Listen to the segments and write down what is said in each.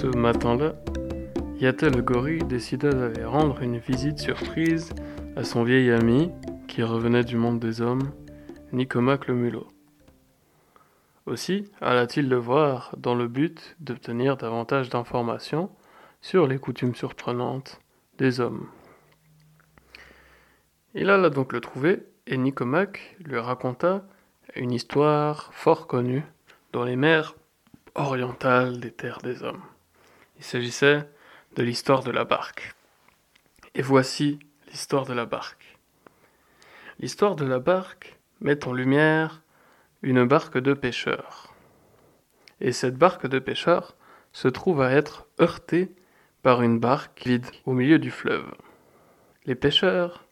Ce matin-là, Yatel gorille décida d'aller rendre une visite surprise à son vieil ami, qui revenait du monde des hommes, Nicomac le mulot. Aussi alla-t-il le voir dans le but d'obtenir davantage d'informations sur les coutumes surprenantes des hommes. Il alla donc le trouver et Nicomac lui raconta une histoire fort connue dans les mers orientales des terres des hommes. Il s'agissait de l'histoire de la barque. Et voici l'histoire de la barque. L'histoire de la barque met en lumière une barque de pêcheurs. Et cette barque de pêcheurs se trouve à être heurtée par une barque vide au milieu du fleuve. Les pêcheurs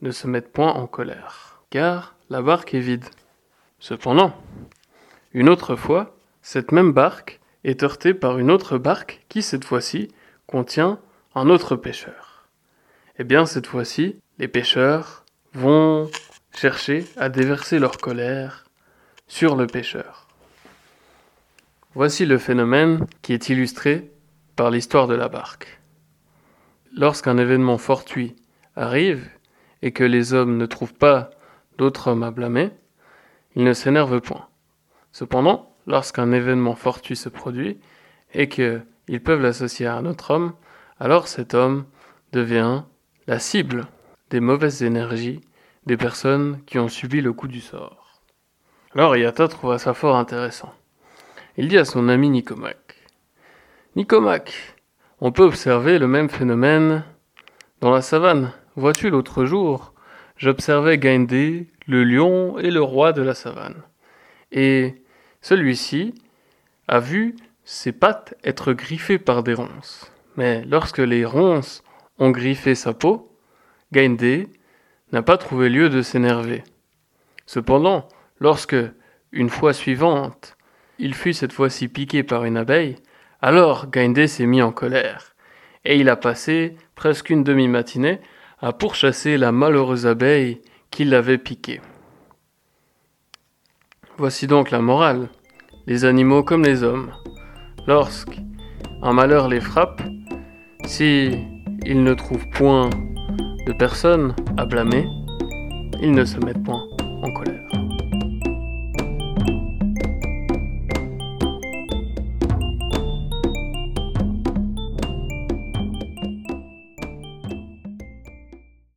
ne se mettent point en colère, car la barque est vide. Cependant, une autre fois, cette même barque est heurtée par une autre barque qui, cette fois-ci, contient un autre pêcheur. Eh bien, cette fois-ci, les pêcheurs vont chercher à déverser leur colère sur le pêcheur. Voici le phénomène qui est illustré par l'histoire de la barque. Lorsqu'un événement fortuit arrive et que les hommes ne trouvent pas d'autres hommes à blâmer, ils ne s'énervent point. Cependant, lorsqu'un événement fortuit se produit et qu'ils peuvent l'associer à un autre homme, alors cet homme devient la cible des mauvaises énergies des personnes qui ont subi le coup du sort. Alors Yata trouva ça fort intéressant. Il dit à son ami Nicomac Nicomac, on peut observer le même phénomène dans la savane. Vois-tu, l'autre jour, j'observais Gaindé, le lion et le roi de la savane. Et celui-ci a vu ses pattes être griffées par des ronces. Mais lorsque les ronces ont griffé sa peau, Gaindé n'a pas trouvé lieu de s'énerver. Cependant, lorsque, une fois suivante, il fut cette fois-ci piqué par une abeille, alors Gaindé s'est mis en colère, et il a passé presque une demi-matinée à pourchasser la malheureuse abeille qui l'avait piqué. Voici donc la morale. Les animaux comme les hommes, lorsqu'un malheur les frappe, si ils ne trouvent point de personne à blâmer, ils ne se mettent point en colère.